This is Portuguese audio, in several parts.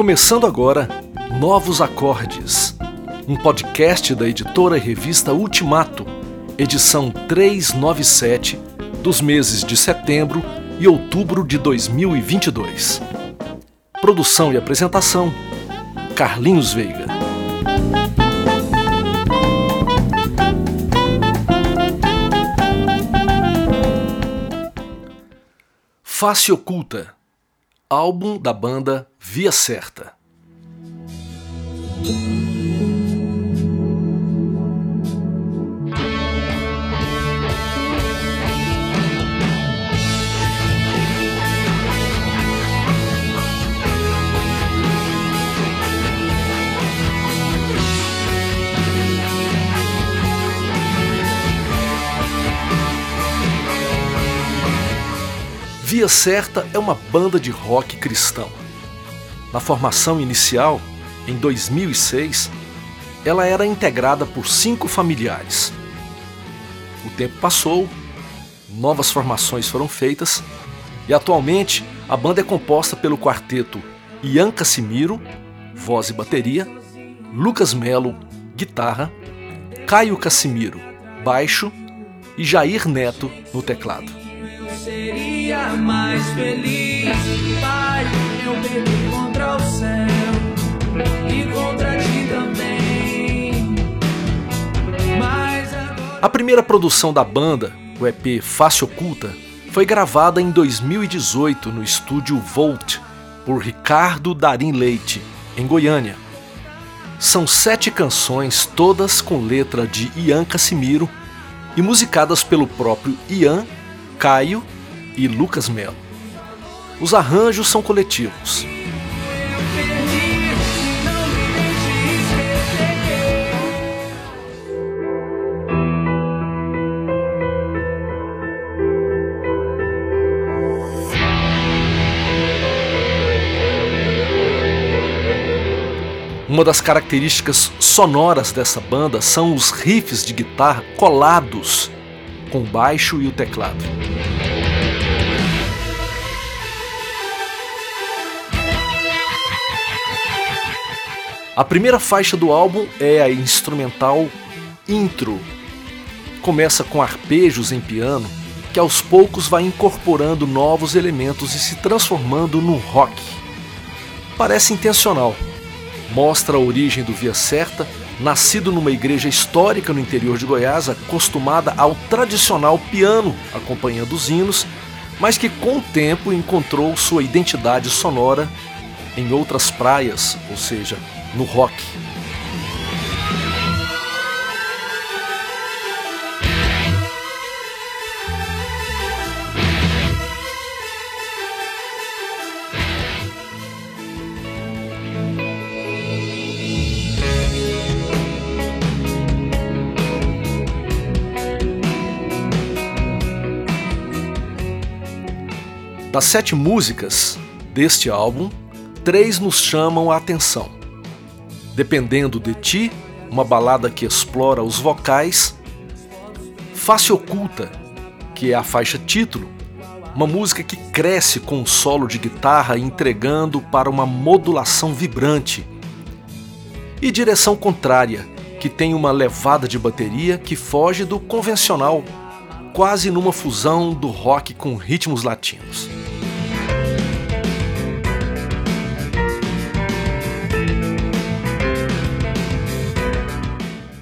Começando agora, Novos Acordes, um podcast da editora e revista Ultimato, edição 397, dos meses de setembro e outubro de 2022. Produção e apresentação: Carlinhos Veiga. Face Oculta, álbum da banda Via Certa. Via Certa é uma banda de rock cristão na formação inicial, em 2006, ela era integrada por cinco familiares. O tempo passou, novas formações foram feitas e atualmente a banda é composta pelo quarteto Ian Casimiro, voz e bateria, Lucas Melo, guitarra, Caio Casimiro, baixo e Jair Neto no teclado. Seria mais feliz, pai, eu contra o céu e contra ti também. Agora... A primeira produção da banda, o EP Face Oculta, foi gravada em 2018 no estúdio Volt por Ricardo Darim Leite, em Goiânia. São sete canções, todas com letra de Ian Casimiro e musicadas pelo próprio Ian, Caio e Lucas Melo. Os arranjos são coletivos. Uma das características sonoras dessa banda são os riffs de guitarra colados com o baixo e o teclado. A primeira faixa do álbum é a instrumental Intro. Começa com arpejos em piano que aos poucos vai incorporando novos elementos e se transformando no rock. Parece intencional, mostra a origem do Via Certa, nascido numa igreja histórica no interior de Goiás, acostumada ao tradicional piano acompanhando os hinos, mas que com o tempo encontrou sua identidade sonora em outras praias, ou seja, no rock. Das sete músicas deste álbum, três nos chamam a atenção. Dependendo de Ti, uma balada que explora os vocais, Face Oculta, que é a faixa título, uma música que cresce com um solo de guitarra entregando para uma modulação vibrante, e Direção Contrária, que tem uma levada de bateria que foge do convencional, quase numa fusão do rock com ritmos latinos.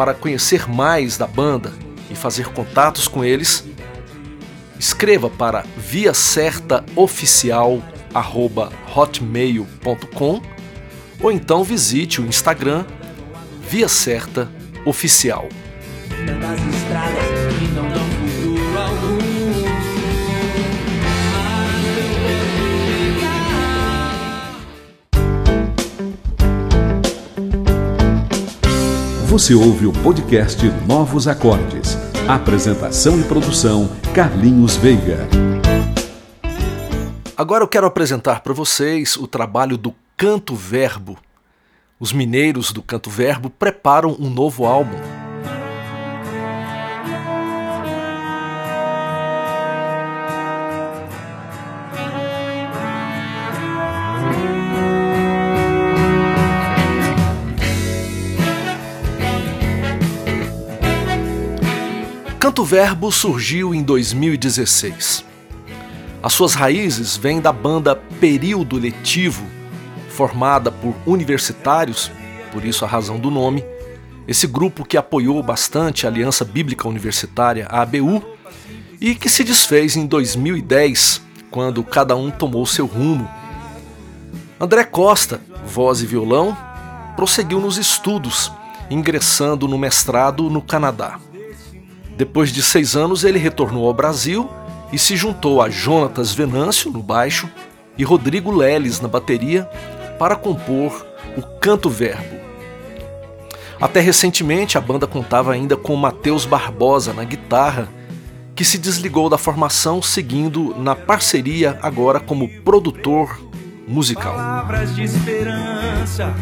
Para conhecer mais da banda e fazer contatos com eles, escreva para via certa hotmail.com ou então visite o Instagram Via Certa Oficial. Você ouve o podcast Novos Acordes. Apresentação e produção Carlinhos Veiga. Agora eu quero apresentar para vocês o trabalho do Canto Verbo, Os mineiros do Canto Verbo preparam um novo álbum. Canto Verbo surgiu em 2016. As suas raízes vêm da banda Período Letivo, formada por universitários, por isso a razão do nome, esse grupo que apoiou bastante a Aliança Bíblica Universitária, a ABU, e que se desfez em 2010, quando cada um tomou seu rumo. André Costa, voz e violão, prosseguiu nos estudos, ingressando no mestrado no Canadá. Depois de seis anos, ele retornou ao Brasil e se juntou a Jonatas Venâncio no baixo e Rodrigo Leles na bateria para compor o Canto Verbo. Até recentemente a banda contava ainda com Matheus Barbosa na guitarra, que se desligou da formação seguindo na parceria agora como produtor musical. Palavras de esperança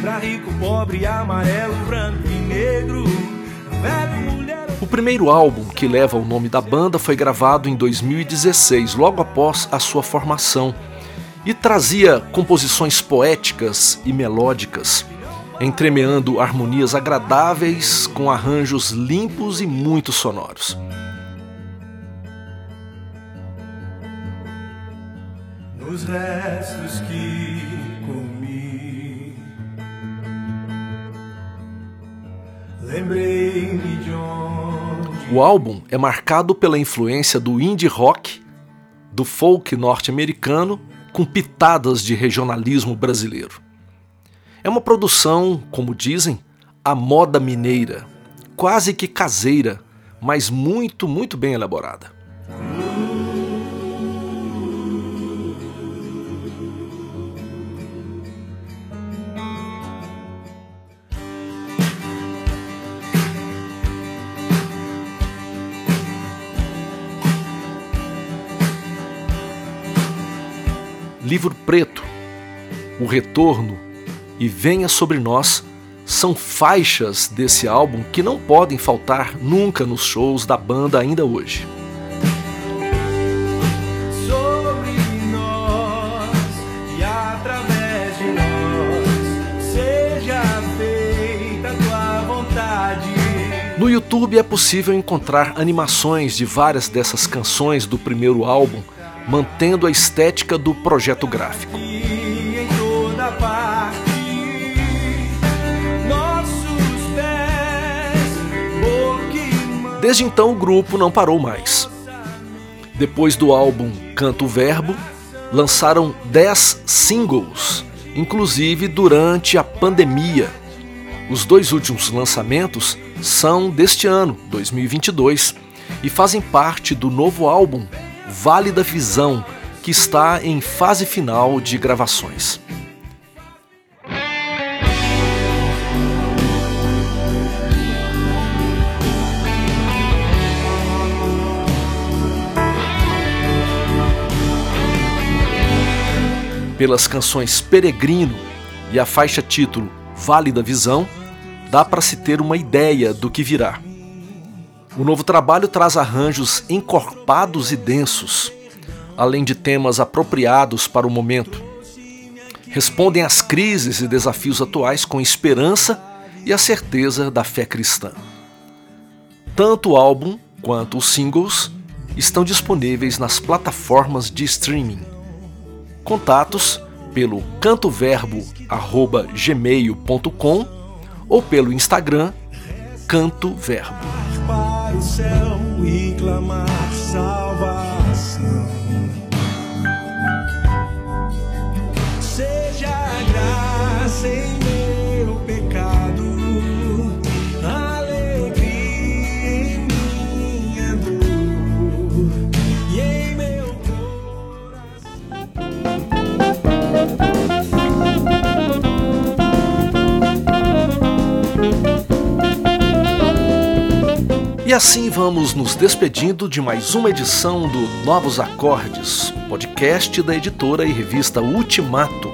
para rico, pobre, amarelo, branco e negro, velho, mulher. O primeiro álbum que leva o nome da banda foi gravado em 2016, logo após a sua formação e trazia composições poéticas e melódicas, entremeando harmonias agradáveis com arranjos limpos e muito sonoros. Restos que comi, lembrei-me de onde. O álbum é marcado pela influência do indie rock, do folk norte-americano com pitadas de regionalismo brasileiro. É uma produção, como dizem, a moda mineira, quase que caseira, mas muito, muito bem elaborada. Livro Preto, O Retorno e Venha Sobre Nós são faixas desse álbum que não podem faltar nunca nos shows da banda ainda hoje. No YouTube é possível encontrar animações de várias dessas canções do primeiro álbum mantendo a estética do projeto gráfico. Desde então o grupo não parou mais. Depois do álbum Canto Verbo, lançaram 10 singles, inclusive durante a pandemia. Os dois últimos lançamentos são deste ano, 2022, e fazem parte do novo álbum Vale da Visão, que está em fase final de gravações. Pelas canções Peregrino e a faixa título Vale da Visão, dá para se ter uma ideia do que virá. O novo trabalho traz arranjos encorpados e densos, além de temas apropriados para o momento. Respondem às crises e desafios atuais com esperança e a certeza da fé cristã. Tanto o álbum quanto os singles estão disponíveis nas plataformas de streaming. Contatos pelo cantoverbo@gmail.com ou pelo Instagram Canto Verbo para o céu e clamar salvação. Seja a graça em assim vamos nos despedindo de mais uma edição do Novos Acordes, podcast da editora e revista Ultimato.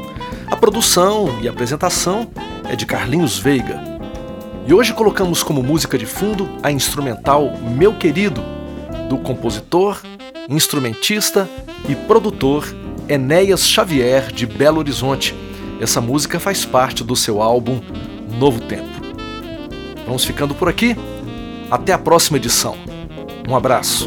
A produção e apresentação é de Carlinhos Veiga. E hoje colocamos como música de fundo a instrumental Meu Querido, do compositor, instrumentista e produtor Enéas Xavier de Belo Horizonte. Essa música faz parte do seu álbum Novo Tempo. Vamos ficando por aqui. Até a próxima edição. Um abraço.